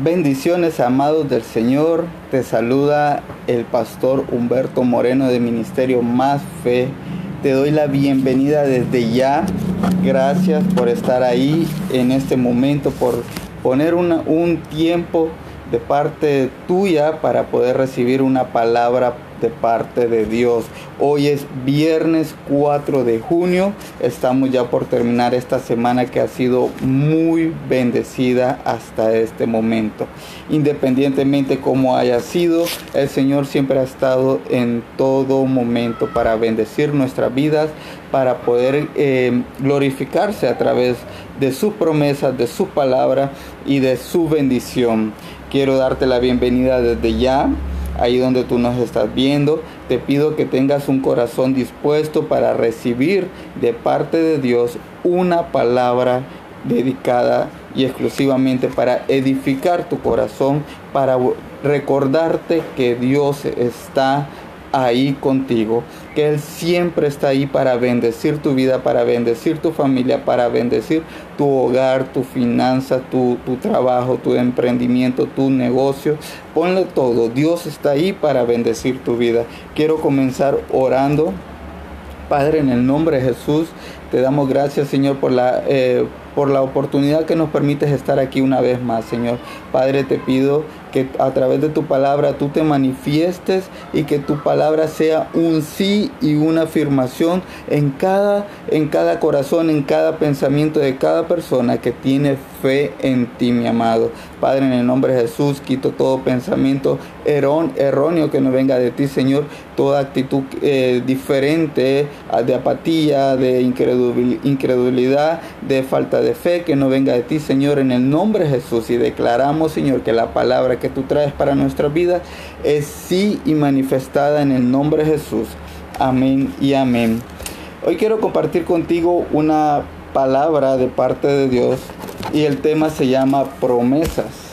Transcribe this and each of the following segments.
Bendiciones amados del Señor, te saluda el pastor Humberto Moreno de Ministerio Más Fe. Te doy la bienvenida desde ya. Gracias por estar ahí en este momento, por poner un tiempo de parte tuya para poder recibir una palabra de parte de Dios. Hoy es viernes 4 de junio. Estamos ya por terminar esta semana que ha sido muy bendecida hasta este momento. Independientemente cómo haya sido, el Señor siempre ha estado en todo momento para bendecir nuestras vidas, para poder eh, glorificarse a través de sus promesas, de su palabra y de su bendición. Quiero darte la bienvenida desde ya ahí donde tú nos estás viendo. Te pido que tengas un corazón dispuesto para recibir de parte de Dios una palabra dedicada y exclusivamente para edificar tu corazón, para recordarte que Dios está ahí contigo, que Él siempre está ahí para bendecir tu vida, para bendecir tu familia, para bendecir tu hogar, tu finanza, tu, tu trabajo, tu emprendimiento, tu negocio. Ponle todo, Dios está ahí para bendecir tu vida. Quiero comenzar orando. Padre, en el nombre de Jesús, te damos gracias, Señor, por la, eh, por la oportunidad que nos permites estar aquí una vez más, Señor. Padre, te pido que a través de tu palabra tú te manifiestes y que tu palabra sea un sí y una afirmación en cada, en cada corazón, en cada pensamiento de cada persona que tiene fe en ti, mi amado. Padre, en el nombre de Jesús, quito todo pensamiento erróneo que no venga de ti, Señor, toda actitud eh, diferente ah, de apatía, de incredulidad, de falta de fe que no venga de ti, Señor, en el nombre de Jesús. Y declaramos, Señor, que la palabra que tú traes para nuestra vida es sí y manifestada en el nombre de Jesús. Amén y amén. Hoy quiero compartir contigo una palabra de parte de Dios y el tema se llama promesas.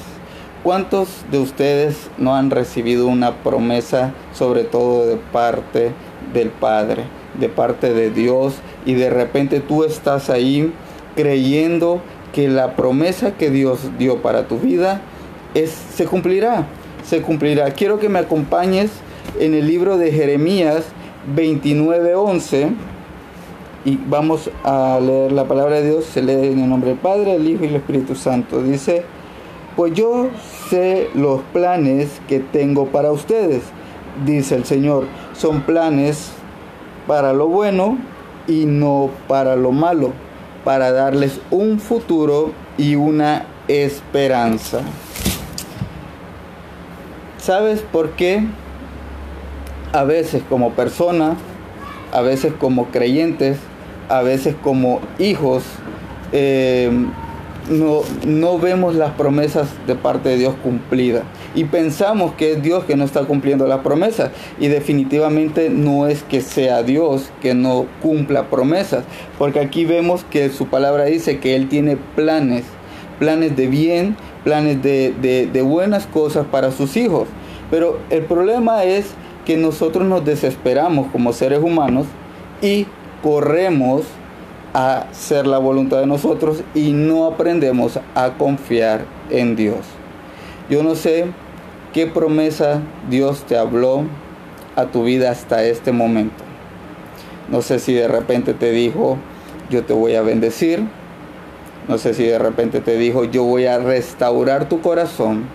¿Cuántos de ustedes no han recibido una promesa, sobre todo de parte del Padre, de parte de Dios, y de repente tú estás ahí creyendo que la promesa que Dios dio para tu vida es, se cumplirá, se cumplirá. Quiero que me acompañes en el libro de Jeremías 29:11 y vamos a leer la palabra de Dios. Se lee en el nombre del Padre, el Hijo y el Espíritu Santo. Dice, pues yo sé los planes que tengo para ustedes, dice el Señor. Son planes para lo bueno y no para lo malo, para darles un futuro y una esperanza. ¿Sabes por qué? A veces como persona, a veces como creyentes, a veces como hijos, eh, no, no vemos las promesas de parte de Dios cumplidas. Y pensamos que es Dios que no está cumpliendo las promesas. Y definitivamente no es que sea Dios que no cumpla promesas. Porque aquí vemos que su palabra dice que Él tiene planes. Planes de bien, planes de, de buenas cosas para sus hijos. Pero el problema es que nosotros nos desesperamos como seres humanos y corremos a ser la voluntad de nosotros y no aprendemos a confiar en Dios. Yo no sé qué promesa Dios te habló a tu vida hasta este momento. No sé si de repente te dijo, yo te voy a bendecir. No sé si de repente te dijo, yo voy a restaurar tu corazón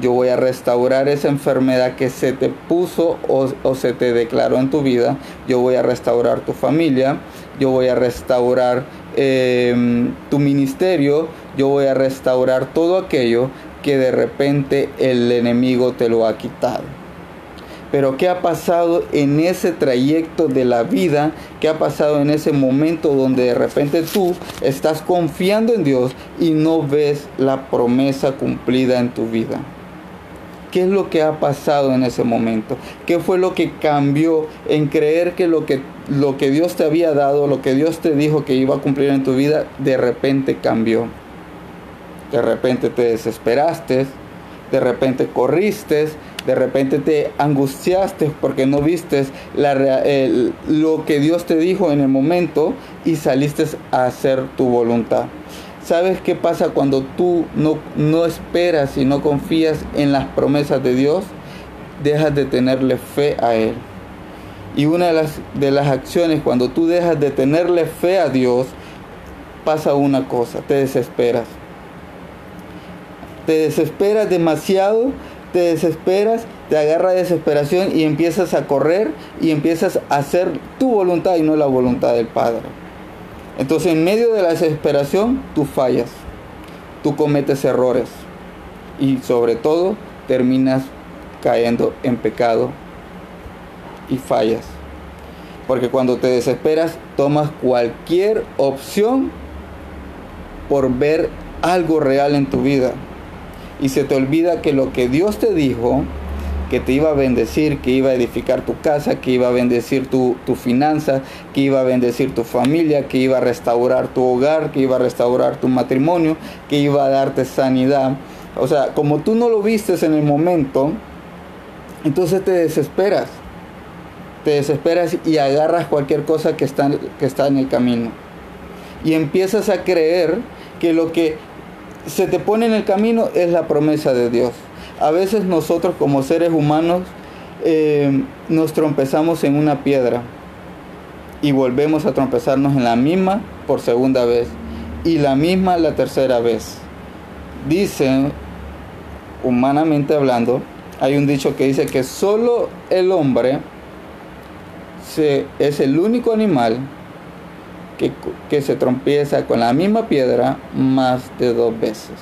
yo voy a restaurar esa enfermedad que se te puso o, se te declaró en tu vida, yo voy a restaurar tu familia, yo voy a restaurar em, tu ministerio, yo voy a restaurar todo aquello que de repente el enemigo te lo ha quitado. Pero ¿qué ha pasado en ese trayecto de la vida? ¿Qué ha pasado en ese momento donde de repente tú estás confiando en Dios y no ves la promesa cumplida en tu vida? ¿Qué es lo que ha pasado en ese momento? ¿Qué fue lo que cambió en creer que lo que, lo que Dios te había dado, lo que Dios te dijo que iba a cumplir en tu vida, de repente cambió? De repente te desesperaste, de repente corriste, de repente te angustiaste porque no viste la, lo que Dios te dijo en el momento y saliste a hacer tu voluntad. ¿Sabes qué pasa cuando tú no, no esperas y no confías en las promesas de Dios? Dejas de tenerle fe a Él. Y una de las, de las acciones cuando tú dejas de tenerle fe a Dios, pasa una cosa, te desesperas. Te desesperas demasiado, te desesperas, te agarra desesperación y empiezas a correr y empiezas a hacer tu voluntad y no la voluntad del Padre. Entonces en medio de la desesperación tú fallas, tú cometes errores y sobre todo terminas cayendo en pecado y fallas. Porque cuando te desesperas, tomas cualquier opción por ver algo real en tu vida. Y se te olvida que lo que Dios te dijo, que te iba a bendecir, que iba a edificar tu casa, que iba a bendecir tu, tu finanza, que iba a bendecir tu familia, que iba a restaurar tu hogar, que iba a restaurar tu matrimonio, que iba a darte sanidad. O sea, como tú no lo vistes en el momento, entonces te desesperas te desesperas y agarras cualquier cosa que está, que está en el camino. Y empiezas a creer que lo que se te pone en el camino es la promesa de Dios. A veces nosotros como seres humanos eh, nos trompezamos en una piedra y volvemos a trompezarnos en la misma por segunda vez y la misma la tercera vez. Dice, humanamente hablando, hay un dicho que dice que solo el hombre es el único animal que, que se trompieza con la misma piedra más de dos veces.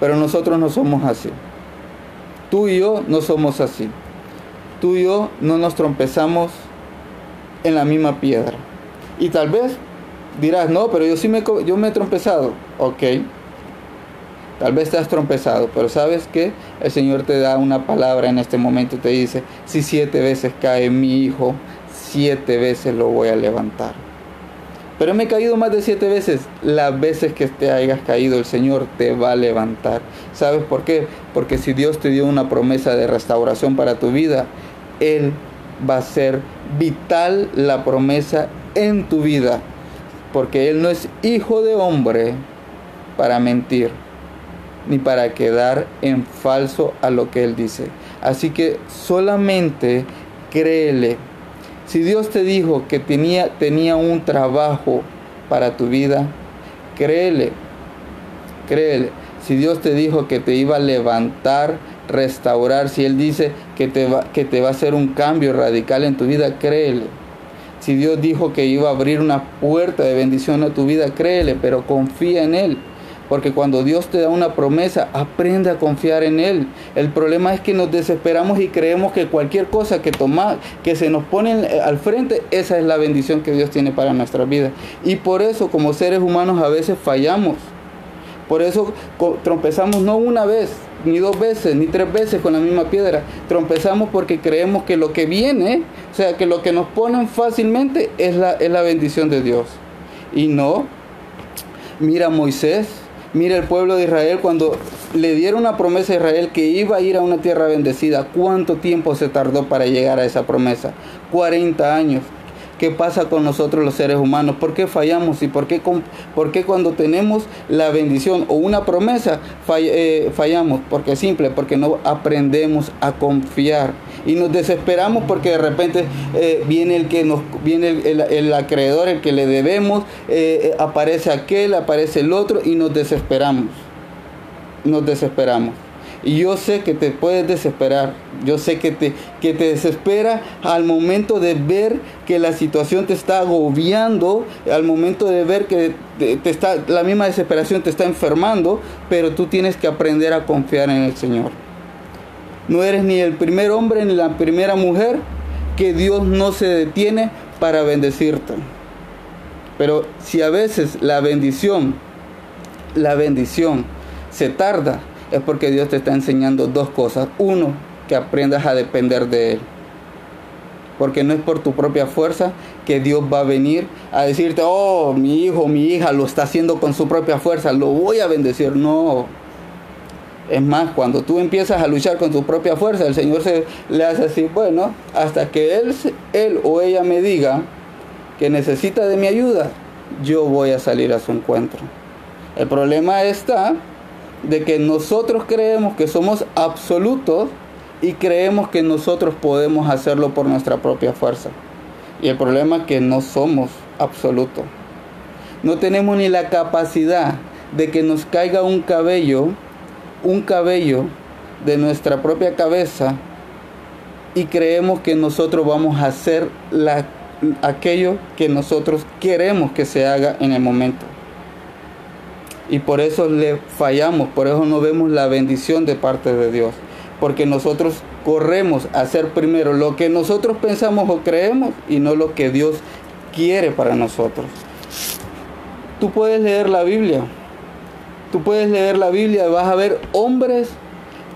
Pero nosotros no somos así. Tú y yo no somos así. Tú y yo no nos trompezamos en la misma piedra. Y tal vez dirás, no, pero yo sí me, yo me he trompezado. Ok. Tal vez te has trompezado, pero sabes que el Señor te da una palabra en este momento y te dice, si siete veces cae mi hijo, siete veces lo voy a levantar. Pero me he caído más de siete veces. Las veces que te hayas caído, el Señor te va a levantar. ¿Sabes por qué? Porque si Dios te dio una promesa de restauración para tu vida, Él va a ser vital la promesa en tu vida. Porque Él no es hijo de hombre para mentir, ni para quedar en falso a lo que Él dice. Así que solamente créele si Dios te dijo que tenía, tenía un trabajo para tu vida, créele, créele. Si Dios te dijo que te iba a levantar, restaurar, si Él dice que te va, que te va a hacer un cambio radical en tu vida, créele. Si Dios dijo que iba a abrir una puerta de bendición a tu vida, créele, pero confía en Él. Porque cuando Dios te da una promesa, aprende a confiar en Él. El problema es que nos desesperamos y creemos que cualquier cosa que toma, que se nos pone al frente, esa es la bendición que Dios tiene para nuestra vida. Y por eso, como seres humanos, a veces fallamos. Por eso trompezamos no una vez, ni dos veces, ni tres veces con la misma piedra. Trompezamos porque creemos que lo que viene, o sea, que lo que nos ponen fácilmente es la, es la bendición de Dios. Y no, mira Moisés, Mira el pueblo de Israel cuando le dieron una promesa a Israel que iba a ir a una tierra bendecida. ¿Cuánto tiempo se tardó para llegar a esa promesa? 40 años. ¿Qué pasa con nosotros los seres humanos? ¿Por qué fallamos? ¿Y por qué, por qué cuando tenemos la bendición o una promesa eh, fallamos? Porque simple, porque no aprendemos a confiar. Y nos desesperamos porque de repente eh, viene el que nos viene el, acreedor, el que le debemos, eh, aparece aquel, aparece el otro y nos desesperamos. Nos desesperamos. Y yo sé que te puedes desesperar. Yo sé que te, que te desespera al momento de ver que la situación te está agobiando, al momento de ver que te, está, la misma desesperación te está enfermando, pero tú tienes que aprender a confiar en el Señor. No eres ni el primer hombre ni la primera mujer que Dios no se detiene para bendecirte. Pero si a veces la bendición, la bendición se tarda, es porque Dios te está enseñando dos cosas. Uno, que aprendas a depender de Él. Porque no es por tu propia fuerza que Dios va a venir a decirte, oh, mi hijo, mi hija lo está haciendo con su propia fuerza, lo voy a bendecir. No. Es más, cuando tú empiezas a luchar con tu propia fuerza, el Señor se le hace así, bueno, hasta que él, él o ella me diga que necesita de mi ayuda, yo voy a salir a su encuentro. El problema está de que nosotros creemos que somos absolutos y creemos que nosotros podemos hacerlo por nuestra propia fuerza. Y el problema es que no somos absolutos. No tenemos ni la capacidad de que nos caiga un cabello, un cabello de nuestra propia cabeza y creemos que nosotros vamos a hacer la, aquello que nosotros queremos que se haga en el momento. Y por eso le fallamos, por eso no vemos la bendición de parte de Dios. Porque nosotros corremos a hacer primero lo que nosotros pensamos o creemos y no lo que Dios quiere para nosotros. Tú puedes leer la Biblia. Tú puedes leer la Biblia y vas a ver hombres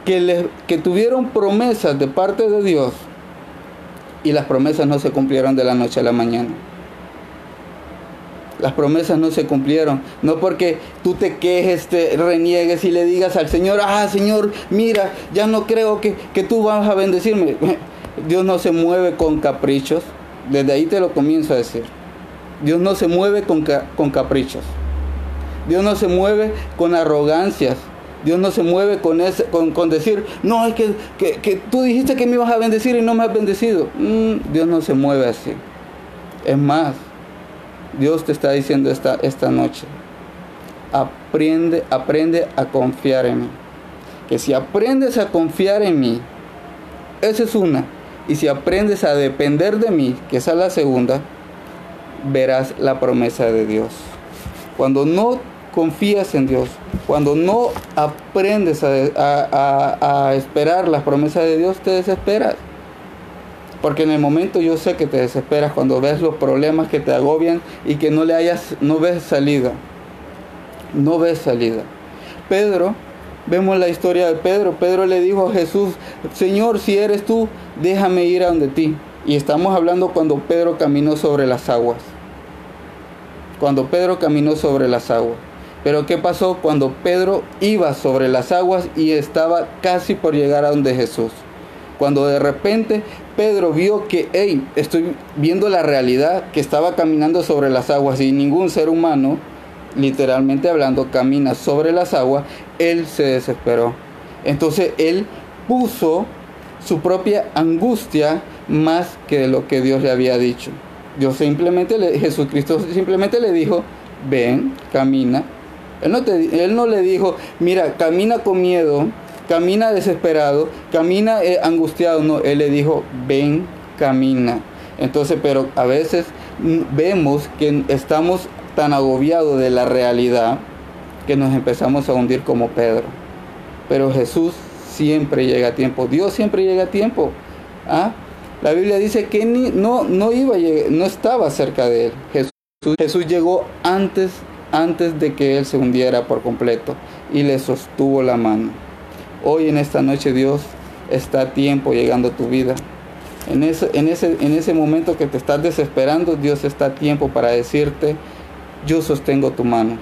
que, que tuvieron promesas de parte de Dios y las promesas no se cumplieron de la noche a la mañana. Las promesas no se cumplieron. No porque tú te quejes, te reniegues y le digas al Señor, ah, Señor, mira, ya no creo que, que tú vas a bendecirme. Dios no se mueve con caprichos. Desde ahí te lo comienzo a decir. Dios no se mueve con, con caprichos. Dios no se mueve con arrogancias. Dios no se mueve con, ese, con, decir, no, es que, que, tú dijiste que me ibas a bendecir y no me has bendecido. Mm, Dios no se mueve así. Es más, Dios te está diciendo esta, esta noche, aprende, aprende a confiar en mí. Que si aprendes a confiar en mí, esa es una. Y si aprendes a depender de mí, que esa es la segunda, verás la promesa de Dios. Cuando no confías en Dios, cuando no aprendes a, esperar las promesas de Dios, te desesperas. Porque en el momento yo sé que te desesperas cuando ves los problemas que te agobian y que no le hayas, no ves salida. No ves salida. Pedro, vemos la historia de Pedro. Pedro le dijo a Jesús, Señor, si eres tú, déjame ir a donde ti. Y estamos hablando cuando Pedro caminó sobre las aguas. Cuando Pedro caminó sobre las aguas. Pero ¿qué pasó cuando Pedro iba sobre las aguas y estaba casi por llegar a donde Jesús? Cuando de repente Pedro vio que, hey, estoy viendo la realidad, que estaba caminando sobre las aguas y ningún ser humano, literalmente hablando, camina sobre las aguas, él se desesperó. Entonces él puso su propia angustia más que lo que Dios le había dicho. Dios simplemente, le, Jesucristo simplemente le dijo, ven, camina. Él no, te, él no le dijo, mira, camina con miedo, camina desesperado, camina eh, angustiado. No, él le dijo, ven, camina. Entonces, pero a veces vemos que estamos tan agobiados de la realidad que nos empezamos a hundir como Pedro. Pero Jesús siempre llega a tiempo. Dios siempre llega a tiempo. ¿Ah? La Biblia dice que no, no, iba, no estaba cerca de él. Jesús, Jesús llegó antes, antes de que él se hundiera por completo y le sostuvo la mano. Hoy en esta noche Dios está a tiempo llegando a tu vida. En ese, en, ese, en ese momento que te estás desesperando, Dios está a tiempo para decirte, yo sostengo tu mano.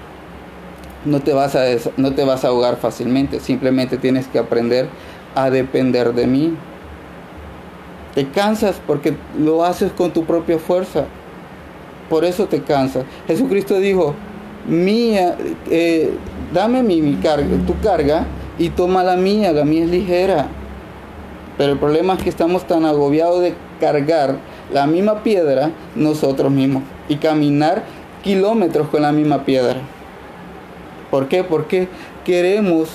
No te, vas a, no te vas a ahogar fácilmente, simplemente tienes que aprender a depender de mí. Te cansas porque lo haces con tu propia fuerza. Por eso te cansas. Jesucristo dijo, mía, eh, dame mi, mi carga, tu carga y toma la mía, la mía es ligera. Pero el problema es que estamos tan agobiados de cargar la misma piedra nosotros mismos y caminar kilómetros con la misma piedra. ¿Por qué? Porque queremos,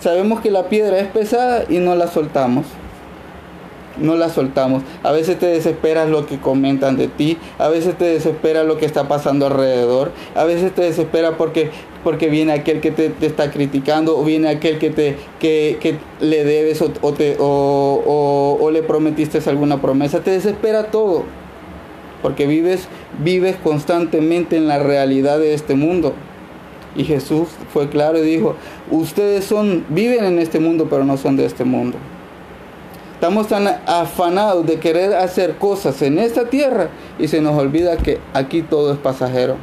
sabemos que la piedra es pesada y no la soltamos no la soltamos. A veces te desesperas lo que comentan de ti, a veces te desespera lo que está pasando alrededor, a veces te desespera porque, porque viene aquel que te, está criticando o viene aquel que, te, que, le debes o, o, le prometiste alguna promesa. Te desespera todo porque vives, vives constantemente en la realidad de este mundo. Y Jesús fue claro y dijo, ustedes son, viven en este mundo, pero no son de este mundo. Estamos tan afanados de querer hacer cosas en esta tierra y se nos olvida que aquí todo es pasajero.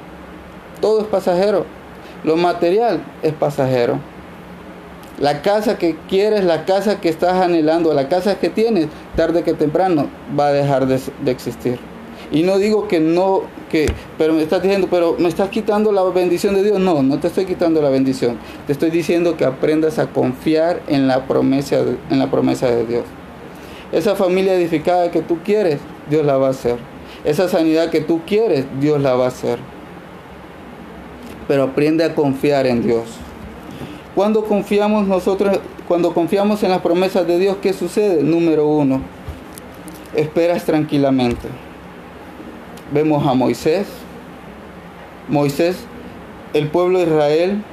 Todo es pasajero. Lo material es pasajero. La casa que quieres, la casa que estás anhelando, la casa que tienes, tarde que temprano va a dejar de, existir. Y no digo que no, que, pero me estás diciendo, pero me estás quitando la bendición de Dios. No, no te estoy quitando la bendición. Te estoy diciendo que aprendas a confiar en la promesa en la promesa de Dios. Esa familia edificada que tú quieres, Dios la va a hacer. Esa sanidad que tú quieres, Dios la va a hacer. Pero aprende a confiar en Dios. Cuando confiamos nosotros, cuando confiamos en las promesas de Dios, ¿qué sucede? Número uno, esperas tranquilamente. Vemos a Moisés. Moisés, el pueblo de Israel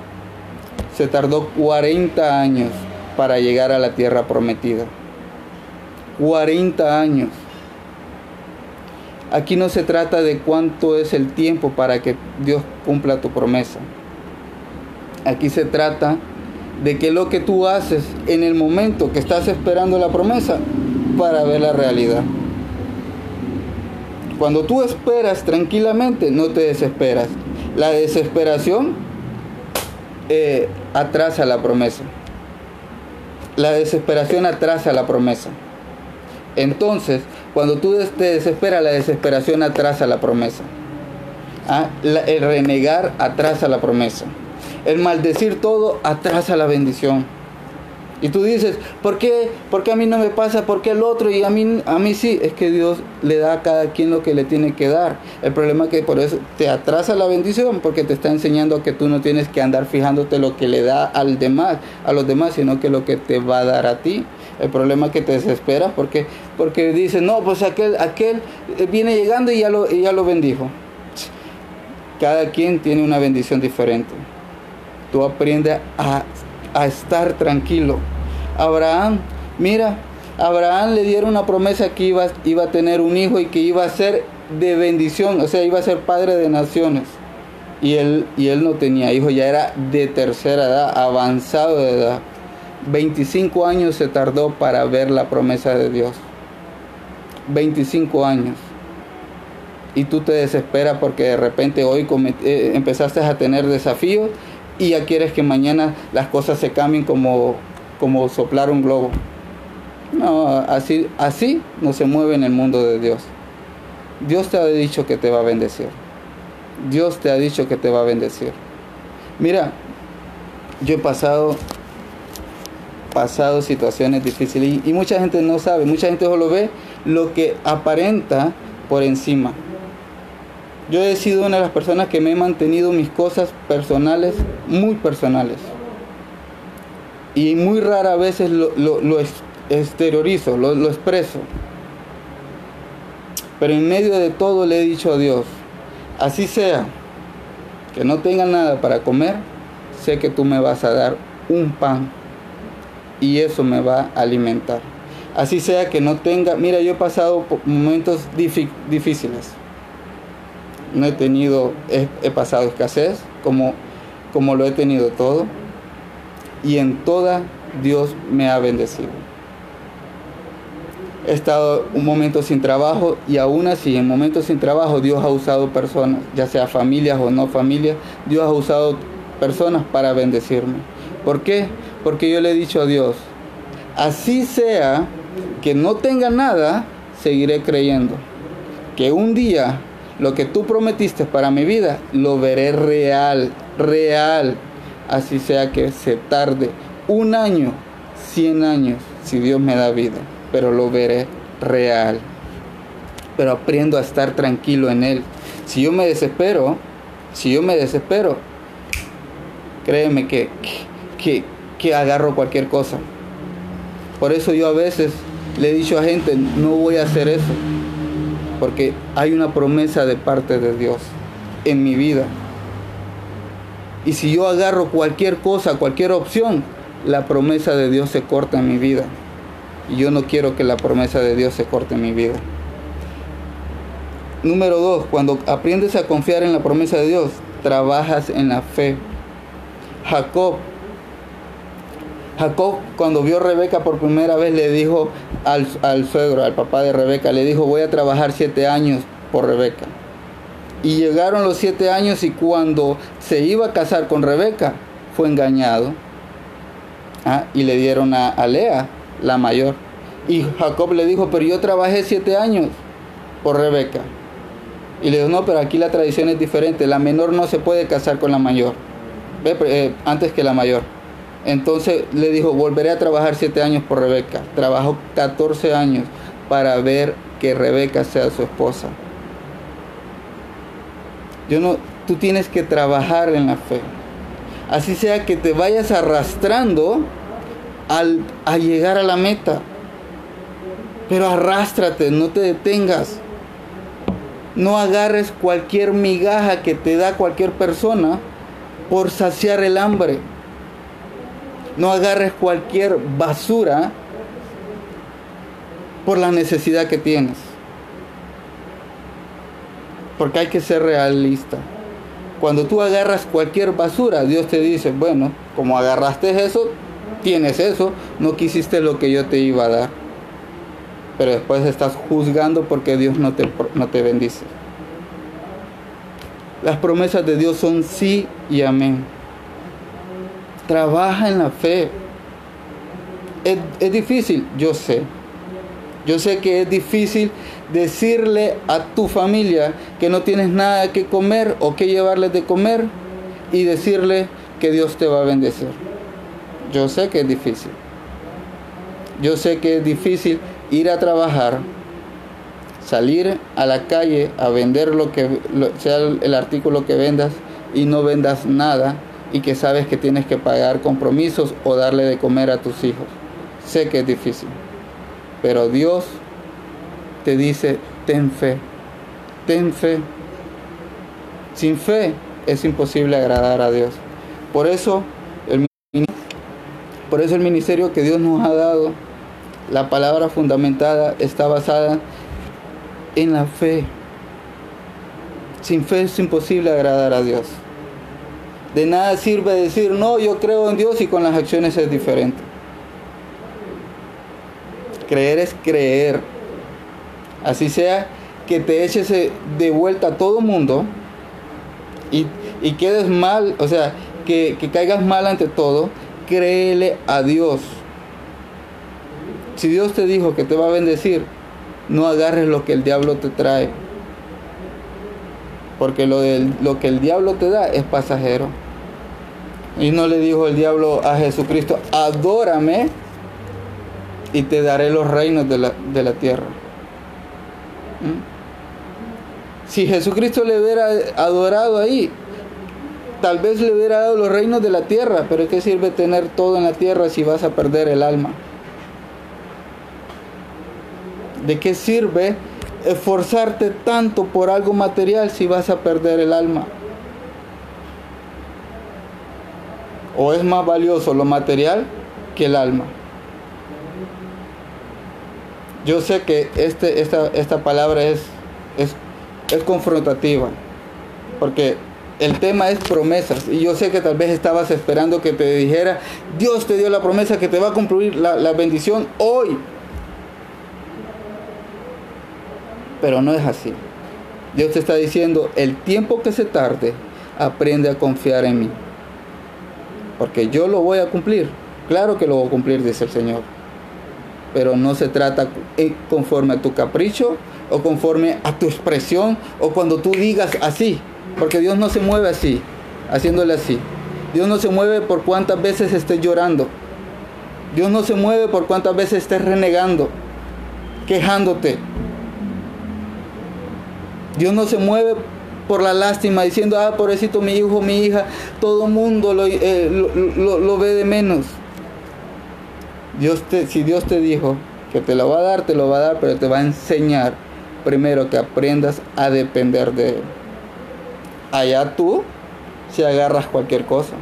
se tardó 40 años para llegar a la tierra prometida. 40 años. Aquí no se trata de cuánto es el tiempo para que Dios cumpla tu promesa. Aquí se trata de que lo que tú haces en el momento que estás esperando la promesa para ver la realidad. Cuando tú esperas tranquilamente, no te desesperas. La desesperación eh, atrasa la promesa. La desesperación atrasa la promesa. Entonces, cuando tú te desesperas, la desesperación atrasa la promesa. ¿Ah? el renegar atrasa la promesa. El maldecir todo atrasa la bendición. Y tú dices, ¿por qué? ¿Por qué a mí no me pasa? ¿Por qué el otro? Y a mí, a mí sí. Es que Dios le da a cada quien lo que le tiene que dar. El problema es que por eso te atrasa la bendición, porque te está enseñando que tú no tienes que andar fijándote lo que le da al demás, a los demás, sino que lo que te va a dar a ti. El problema es que te desesperas porque, porque dices, no, pues aquel, aquel viene llegando y ya, lo, y ya lo bendijo. Cada quien tiene una bendición diferente. Tú aprendes a, a estar tranquilo. Abraham, mira, Abraham le dieron una promesa que iba, iba a tener un hijo y que iba a ser de bendición, o sea, iba a ser padre de naciones. Y él, y él no tenía hijo, ya era de tercera edad, avanzado de edad. 25 años se tardó para ver la promesa de Dios. 25 años. Y tú te desesperas porque de repente hoy eh, empezaste a tener desafíos y ya quieres que mañana las cosas se cambien como, como soplar un globo. No, así, así no se mueve en el mundo de Dios. Dios te ha dicho que te va a bendecir. Dios te ha dicho que te va a bendecir. Mira, yo he pasado pasado situaciones difíciles y, mucha gente no sabe, mucha gente solo ve lo que aparenta por encima. Yo he sido una de las personas que me he mantenido mis cosas personales muy personales. Y muy rara veces lo, exteriorizo, lo, lo expreso. Pero en medio de todo le he dicho a Dios, así sea, que no tenga nada para comer, sé que tú me vas a dar un pan y eso me va a alimentar. Así sea que no tenga, mira, yo he pasado momentos difíciles. No he tenido, he, pasado escasez como, como lo he tenido todo. Y en toda Dios me ha bendecido. He estado un momento sin trabajo y aún así en momentos sin trabajo Dios ha usado personas, ya sea familias o no familias, Dios ha usado personas para bendecirme. ¿Por qué? Porque yo le he dicho a Dios, así sea que no tenga nada, seguiré creyendo. Que un día lo que tú prometiste para mi vida, lo veré real, real. Así sea que se tarde un año, cien años, si Dios me da vida, pero lo veré real. Pero aprendo a estar tranquilo en Él. Si yo me desespero, si yo me desespero, créeme que, que, que agarro cualquier cosa. Por eso yo a veces le he dicho a gente, no voy a hacer eso, porque hay una promesa de parte de Dios en mi vida. Y si yo agarro cualquier cosa, cualquier opción, la promesa de Dios se corta en mi vida. Y yo no quiero que la promesa de Dios se corte en mi vida. Número dos, cuando aprendes a confiar en la promesa de Dios, trabajas en la fe. Jacob Jacob cuando vio a Rebeca por primera vez le dijo al, suegro, al papá de Rebeca, le dijo voy a trabajar siete años por Rebeca. Y llegaron los siete años y cuando se iba a casar con Rebeca fue engañado. ¿ah? Y le dieron a, a Lea, la mayor. Y Jacob le dijo, pero yo trabajé siete años por Rebeca. Y le digo, no, pero aquí la tradición es diferente. La menor no se puede casar con la mayor. Eh, antes que la mayor. Entonces le dijo, volveré a trabajar siete años por Rebeca. Trabajó 14 años para ver que Rebeca sea su esposa. Yo no, tú tienes que trabajar en la fe. Así sea que te vayas arrastrando al, a llegar a la meta. Pero arrástrate, no te detengas. No agarres cualquier migaja que te da cualquier persona por saciar el hambre. No agarres cualquier basura por la necesidad que tienes. Porque hay que ser realista. Cuando tú agarras cualquier basura, Dios te dice, bueno, como agarraste eso, tienes eso, no quisiste lo que yo te iba a dar. Pero después estás juzgando porque Dios no te, no te bendice. Las promesas de Dios son sí y amén. Trabaja en la fe. Es, es difícil, yo sé. Yo sé que es difícil decirle a tu familia que no tienes nada que comer o que llevarles de comer y decirle que Dios te va a bendecir. Yo sé que es difícil. Yo sé que es difícil ir a trabajar, salir a la calle a vender lo que sea el artículo que vendas y no vendas nada y que sabes que tienes que pagar compromisos o darle de comer a tus hijos. Sé que es difícil. Pero Dios te dice, ten fe, ten fe. Sin fe es imposible agradar a Dios. Por eso el, por eso el ministerio que Dios nos ha dado, la palabra fundamentada está basada en la fe. Sin fe es imposible agradar a Dios. De nada sirve decir, no, yo creo en Dios y con las acciones es diferente. Creer es creer. Así sea que te eches de vuelta a todo mundo y, quedes mal, o sea, que, que caigas mal ante todo, créele a Dios. Si Dios te dijo que te va a bendecir, no agarres lo que el diablo te trae. Porque lo, lo que el diablo te da es pasajero. Y no le dijo el diablo a Jesucristo, adórame y te daré los reinos de la, tierra. ¿Mm? Si Jesucristo le hubiera adorado ahí, tal vez le hubiera dado los reinos de la tierra, pero ¿qué sirve tener todo en la tierra si vas a perder el alma? ¿De qué sirve esforzarte tanto por algo material si vas a perder el alma? ¿O es más valioso lo material que el alma? Yo sé que este, esta, esta palabra es, es, es confrontativa, porque el tema es promesas. Y yo sé que tal vez estabas esperando que te dijera, Dios te dio la promesa que te va a cumplir la, la, bendición hoy. Pero no es así. Dios te está diciendo, el tiempo que se tarde, aprende a confiar en mí. Porque yo lo voy a cumplir. Claro que lo voy a cumplir, dice el Señor pero no se trata eh, conforme a tu capricho o conforme a tu expresión o cuando tú digas así, porque Dios no se mueve así, haciéndole así. Dios no se mueve por cuántas veces estés llorando. Dios no se mueve por cuántas veces estés renegando, quejándote. Dios no se mueve por la lástima, diciendo, ah, pobrecito mi hijo, mi hija, todo mundo lo, eh, lo ve de menos. Dios te, si Dios te dijo que te lo va a dar, te lo va a dar, pero te va a enseñar primero que aprendas a depender de Él. Allá tú, si agarras cualquier cosa.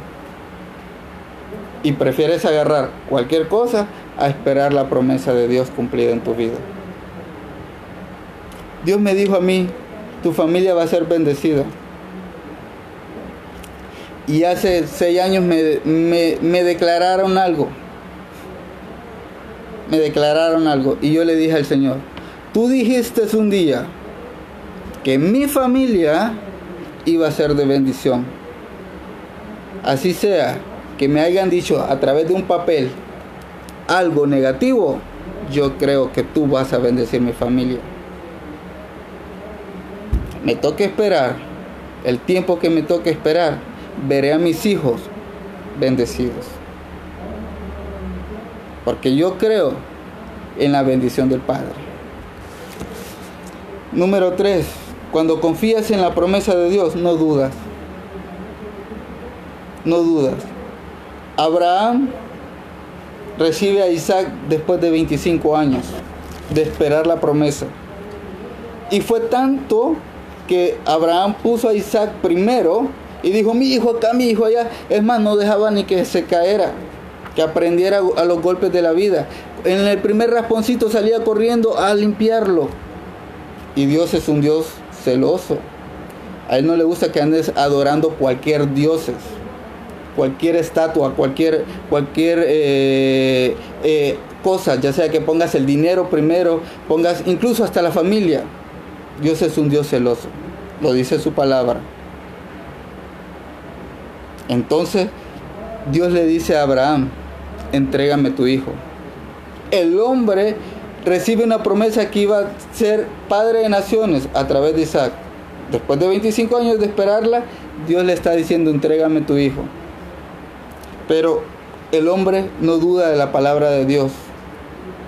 Y prefieres agarrar cualquier cosa a esperar la promesa de Dios cumplida en tu vida. Dios me dijo a mí, tu familia va a ser bendecida. Y hace seis años me, me, me declararon algo me declararon algo y yo le dije al Señor, tú dijiste un día que mi familia iba a ser de bendición. Así sea, que me hayan dicho a través de un papel algo negativo, yo creo que tú vas a bendecir mi familia. Me toque esperar, el tiempo que me toque esperar, veré a mis hijos bendecidos. Porque yo creo en la bendición del Padre. Número 3. Cuando confías en la promesa de Dios, no dudas. No dudas. Abraham recibe a Isaac después de 25 años de esperar la promesa. Y fue tanto que Abraham puso a Isaac primero y dijo, mi hijo acá, mi hijo allá. Es más, no dejaba ni que se caera, que aprendiera a los golpes de la vida. En el primer rasponcito salía corriendo a limpiarlo. Y Dios es un Dios celoso. A Él no le gusta que andes adorando cualquier dioses, cualquier estatua, cualquier, cualquier eh, eh, cosa, ya sea que pongas el dinero primero, pongas incluso hasta la familia. Dios es un Dios celoso, lo dice su palabra. Entonces Dios le dice a Abraham, entrégame tu hijo. El hombre recibe una promesa que iba a ser padre de naciones a través de Isaac. Después de 25 años de esperarla, Dios le está diciendo, entrégame tu hijo. Pero el hombre no duda de la palabra de Dios.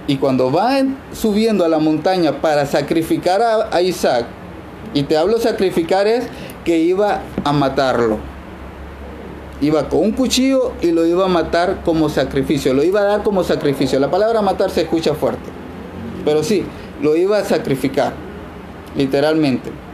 Y cuando va subiendo a la montaña para sacrificar a, Isaac, y te hablo sacrificar es que iba a matarlo. Iba con un cuchillo y lo iba a matar como sacrificio, lo iba a dar como sacrificio. La palabra matar se escucha fuerte, pero sí, lo iba a sacrificar, literalmente.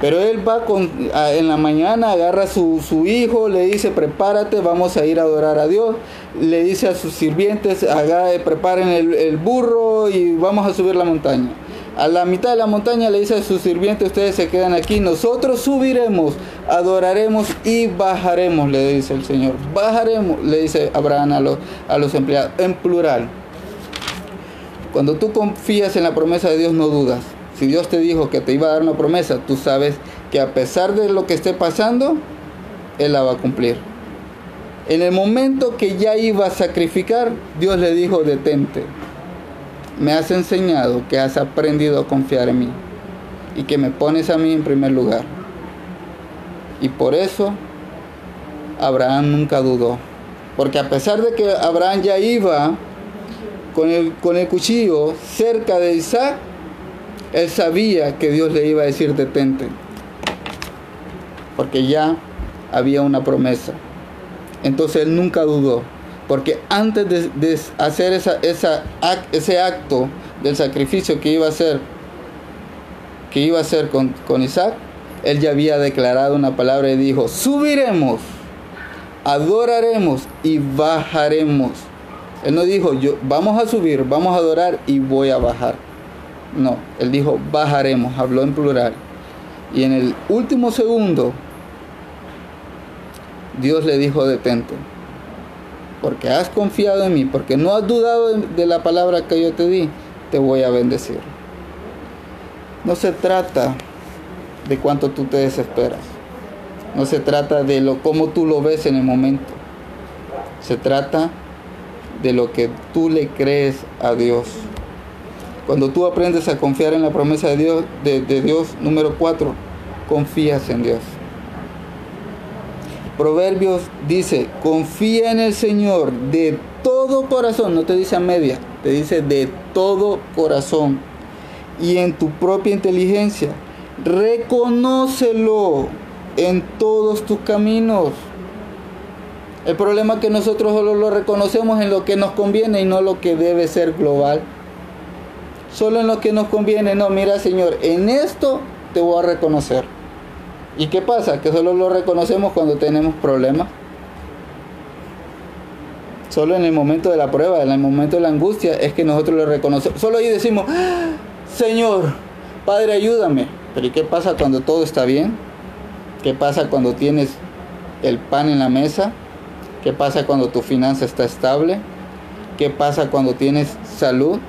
Pero él va con, en la mañana, agarra a su, su, hijo, le dice, prepárate, vamos a ir a adorar a Dios. Le dice a sus sirvientes, haga, preparen el, el, burro y vamos a subir la montaña. A la mitad de la montaña le dice a sus sirvientes, ustedes se quedan aquí, nosotros subiremos, adoraremos y bajaremos, le dice el Señor. Bajaremos, le dice Abraham a los, a los empleados, en plural. Cuando tú confías en la promesa de Dios, no dudas si Dios te dijo que te iba a dar una promesa, tú sabes que a pesar de lo que esté pasando, Él la va a cumplir. En el momento que ya iba a sacrificar, Dios le dijo, detente. Me has enseñado que has aprendido a confiar en mí y que me pones a mí en primer lugar. Y por eso Abraham nunca dudó. Porque a pesar de que Abraham ya iba con el, con el cuchillo cerca de Isaac, él sabía que Dios le iba a decir detente, porque ya había una promesa. Entonces él nunca dudó, porque antes de, hacer esa, ese acto del sacrificio que iba a hacer, que iba a hacer con, con Isaac, él ya había declarado una palabra y dijo, subiremos, adoraremos y bajaremos. Él no dijo, yo, vamos a subir, vamos a adorar y voy a bajar. No, él dijo, bajaremos, habló en plural. Y en el último segundo, Dios le dijo, detente. Porque has confiado en mí, porque no has dudado de, la palabra que yo te di, te voy a bendecir. No se trata de cuánto tú te desesperas. No se trata de lo cómo tú lo ves en el momento. Se trata de lo que tú le crees a Dios. Cuando tú aprendes a confiar en la promesa de Dios, de, Dios número 4, confías en Dios. Proverbios dice, confía en el Señor de todo corazón, no te dice a media, te dice de todo corazón y en tu propia inteligencia. Reconócelo en todos tus caminos. El problema es que nosotros solo lo reconocemos en lo que nos conviene y no lo que debe ser global solo en lo que nos conviene. No, mira Señor, en esto te voy a reconocer. ¿Y qué pasa? Que solo lo reconocemos cuando tenemos problemas. Solo en el momento de la prueba, en el momento de la angustia, es que nosotros lo reconocemos. Solo ahí decimos, ah, Señor, Padre, ayúdame. Pero ¿y qué pasa cuando todo está bien? ¿Qué pasa cuando tienes el pan en la mesa? ¿Qué pasa cuando tu finanza está estable? ¿Qué pasa cuando tienes salud?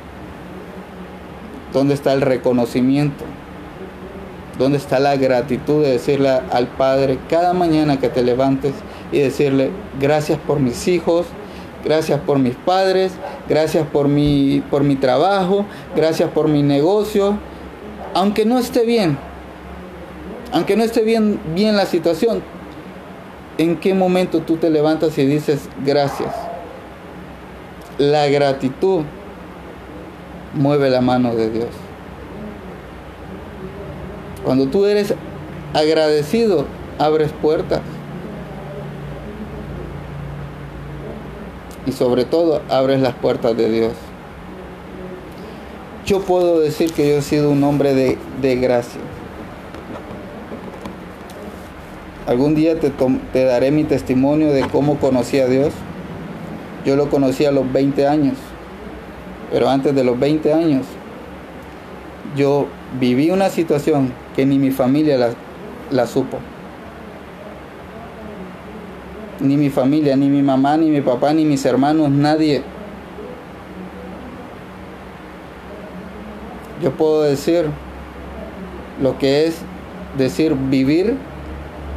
¿Dónde está el reconocimiento? ¿Dónde está la gratitud de decirle al Padre cada mañana que te levantes y decirle gracias por mis hijos, gracias por mis padres, gracias por mi, por mi trabajo, gracias por mi negocio? Aunque no esté bien, Aunque no esté bien, bien la situación, ¿en qué momento tú te levantas y dices gracias? La gratitud mueve la mano de Dios. Cuando tú eres agradecido, abres puertas. Y sobre todo, abres las puertas de Dios. Yo puedo decir que yo he sido un hombre de, de gracia. Algún día te, te daré mi testimonio de cómo conocí a Dios. Yo lo conocí a los 20 años. Pero antes de los 20 años, yo viví una situación que ni mi familia la, la supo. Ni mi familia, ni mi mamá, ni mi papá, ni mis hermanos, nadie. Yo puedo decir lo que es decir vivir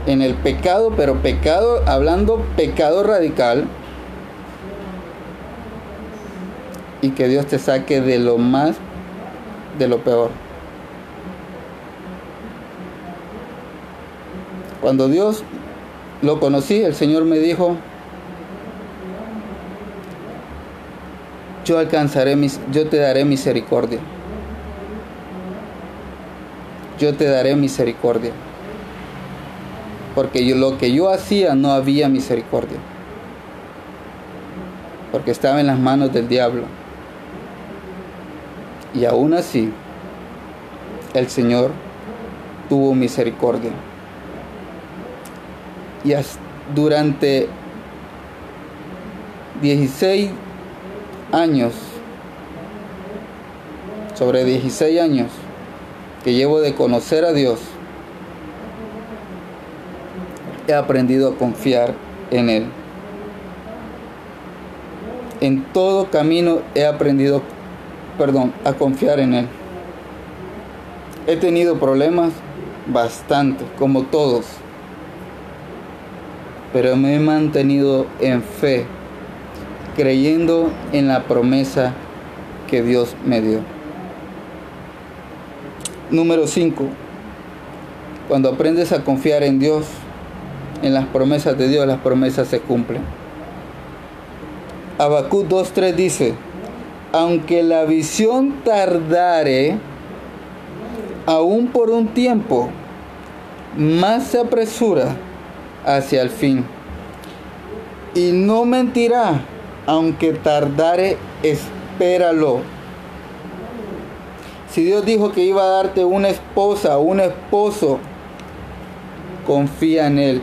en el pecado, pero pecado, hablando pecado radical, y que Dios te saque de lo más, de lo peor. Cuando Dios lo conocí, el Señor me dijo, yo alcanzaré mis, yo te daré misericordia. Yo te daré misericordia. Porque yo, lo que yo hacía no había misericordia. Porque estaba en las manos del diablo. Y aún así, el Señor tuvo misericordia. Y durante 16 años, sobre 16 años que llevo de conocer a Dios, he aprendido a confiar en Él. En todo camino he aprendido, perdón, a confiar en Él. He tenido problemas bastante, como todos, pero me he mantenido en fe, creyendo en la promesa que Dios me dio. Número 5. Cuando aprendes a confiar en Dios, en las promesas de Dios, las promesas se cumplen. Habacuc 2.3 dice, aunque la visión tardare, aún por un tiempo, más se apresura hacia el fin. Y no mentirá, aunque tardare, espéralo. Si Dios dijo que iba a darte una esposa, un esposo, confía en Él.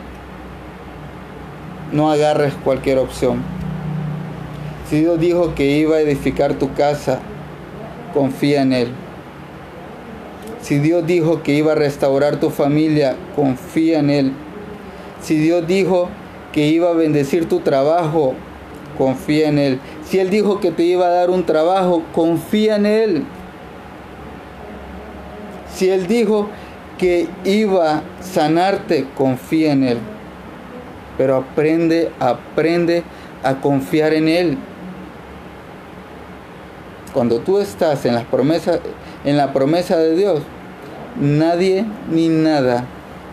No agarres cualquier opción. Si Dios dijo que iba a edificar tu casa, confía en Él. Si Dios dijo que iba a restaurar tu familia, confía en Él. Si Dios dijo que iba a bendecir tu trabajo, confía en Él. Si Él dijo que te iba a dar un trabajo, confía en Él. Si Él dijo que iba a sanarte, confía en Él. Pero aprende, aprende a confiar en Él. Cuando tú estás en las promesas, en la promesa de Dios, nadie ni nada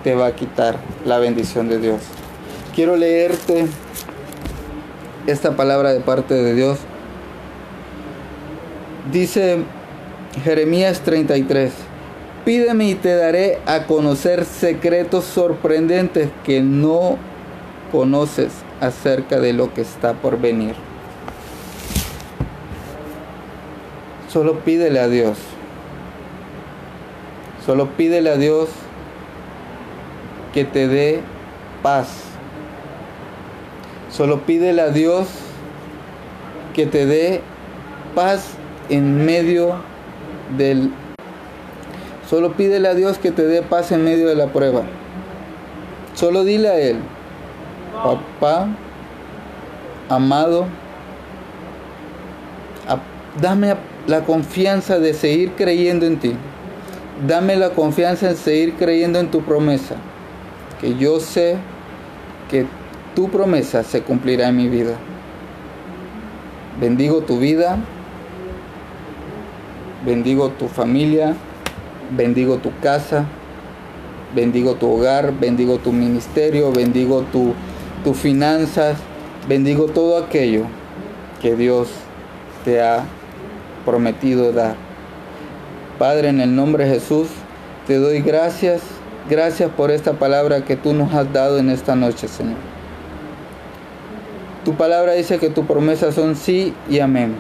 te va a quitar la bendición de Dios. Quiero leerte esta palabra de parte de Dios. Dice Jeremías 33, pídeme y te daré a conocer secretos sorprendentes que no conoces acerca de lo que está por venir. Solo pídele a Dios. Solo pídele a Dios que te dé paz. Solo pídele a Dios que te dé paz en medio del... Solo pídele a Dios que te dé paz en medio de la prueba. Solo dile a Él, papá, amado, dame la confianza de seguir creyendo en ti. Dame la confianza en seguir creyendo en tu promesa que yo sé que tu promesa se cumplirá en mi vida. Bendigo tu vida, bendigo tu familia, bendigo tu casa, bendigo tu hogar, bendigo tu ministerio, bendigo tu, tus finanzas, bendigo todo aquello que Dios te ha prometido dar. Padre, en el nombre de Jesús, te doy gracias, gracias por esta palabra que tú nos has dado en esta noche, Señor. Tu palabra dice que tus promesas son sí y amén.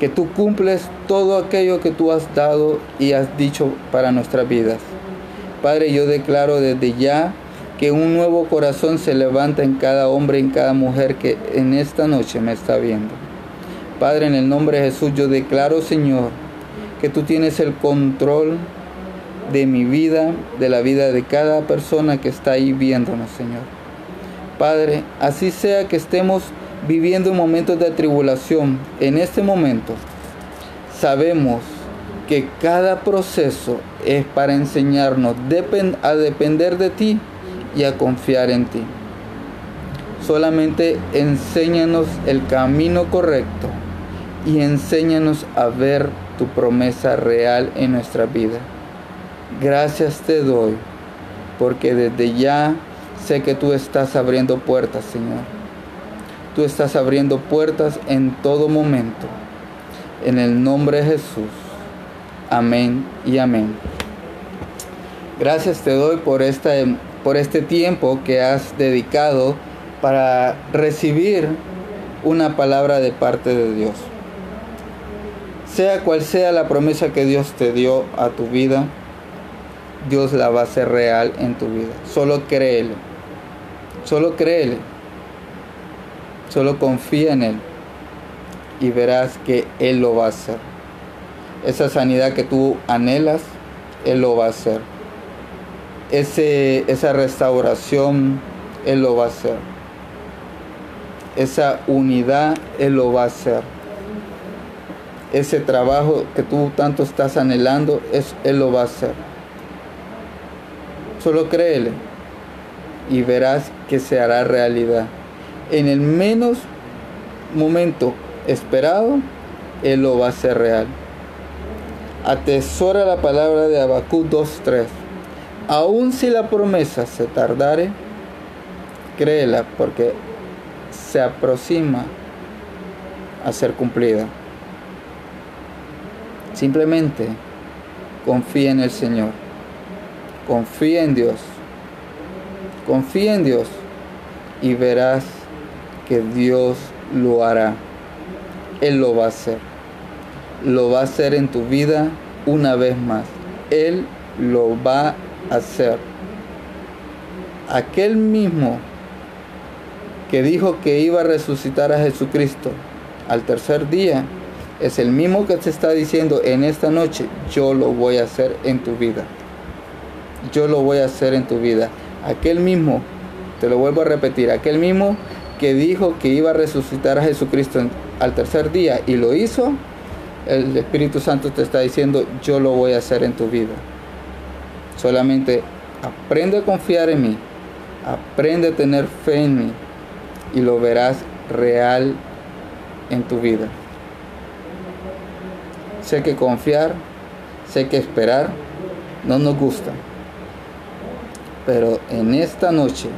Que tú cumples todo aquello que tú has dado y has dicho para nuestras vidas. Padre, yo declaro desde ya que un nuevo corazón se levanta en cada hombre, en cada mujer que en esta noche me está viendo. Padre, en el nombre de Jesús yo declaro, Señor, que tú tienes el control de mi vida, de la vida de cada persona que está ahí viéndonos, Señor. Padre, así sea que estemos viviendo momentos de tribulación, en este momento sabemos que cada proceso es para enseñarnos a depender de ti y a confiar en ti. Solamente enséñanos el camino correcto y enséñanos a ver tu promesa real en nuestra vida. Gracias te doy porque desde ya sé que tú estás abriendo puertas, Señor Tú estás abriendo puertas en todo momento. En el nombre de Jesús. Amén y amén. Gracias te doy por, esta, por este tiempo que has dedicado para recibir una palabra de parte de Dios. Sea cual sea la promesa que Dios te dio a tu vida, Dios la va a hacer real en tu vida. Solo créele. Solo créele. Solo confía en Él y verás que Él lo va a hacer. Esa sanidad que tú anhelas, Él lo va a hacer. Esa restauración, Él lo va a hacer. Esa unidad, Él lo va a hacer. Ese trabajo que tú tanto estás anhelando, Él lo va a hacer. Solo créele y verás que se hará realidad en el menos momento esperado, Él lo va a hacer real. Atesora la palabra de Abacú 2.3. Aun si la promesa se tardare, créela porque se aproxima a ser cumplida. Simplemente confía en el Señor. Confía en Dios. Confía en Dios y verás que Dios lo hará. Él lo va a hacer. Lo va a hacer en tu vida una vez más. Él lo va a hacer. Aquel mismo que dijo que iba a resucitar a Jesucristo al tercer día, es el mismo que te está diciendo en esta noche, yo lo voy a hacer en tu vida. Yo lo voy a hacer en tu vida. Aquel mismo, te lo vuelvo a repetir, aquel mismo que dijo que iba a resucitar a Jesucristo al tercer día y lo hizo, el Espíritu Santo te está diciendo, yo lo voy a hacer en tu vida. Solamente aprende a confiar en mí, aprende a tener fe en mí y lo verás real en tu vida. Sé que confiar, sé que esperar no nos gusta, pero en esta noche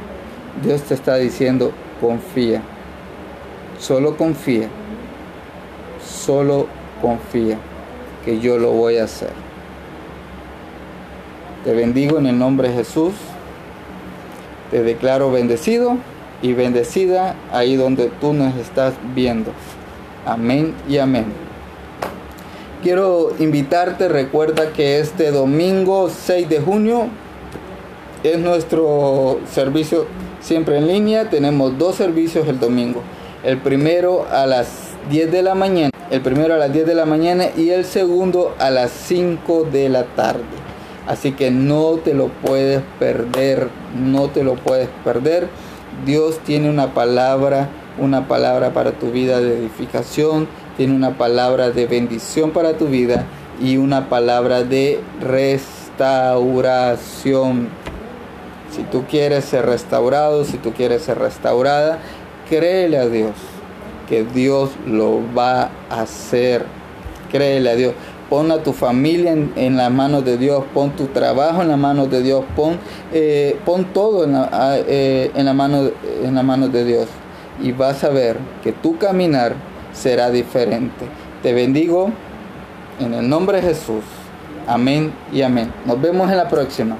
Dios te está diciendo, confía. Solo confía. Solo confía que yo lo voy a hacer. Te bendigo en el nombre de Jesús. Te declaro bendecido y bendecida ahí donde tú nos estás viendo. Amén y amén. Quiero invitarte, recuerda que este domingo 6 de junio es nuestro servicio siempre en línea. Tenemos dos servicios el domingo. El primero a las 10 de la mañana. El primero a las 10 de la mañana y el segundo a las 5 de la tarde. Así que no te lo puedes perder. No te lo puedes perder. Dios tiene una palabra, una palabra para tu vida de edificación. Tiene una palabra de bendición para tu vida y una palabra de restauración. Si tú quieres ser restaurado, si tú quieres ser restaurada, créele a Dios que Dios lo va a hacer. Créele a Dios. Pon a tu familia en, las manos de Dios, pon tu trabajo en las manos de Dios, pon, eh, pon todo en la, eh, en, la mano, en las manos de Dios. Y vas a ver que tu caminar será diferente. Te bendigo en el nombre de Jesús. Amén y amén. Nos vemos en la próxima.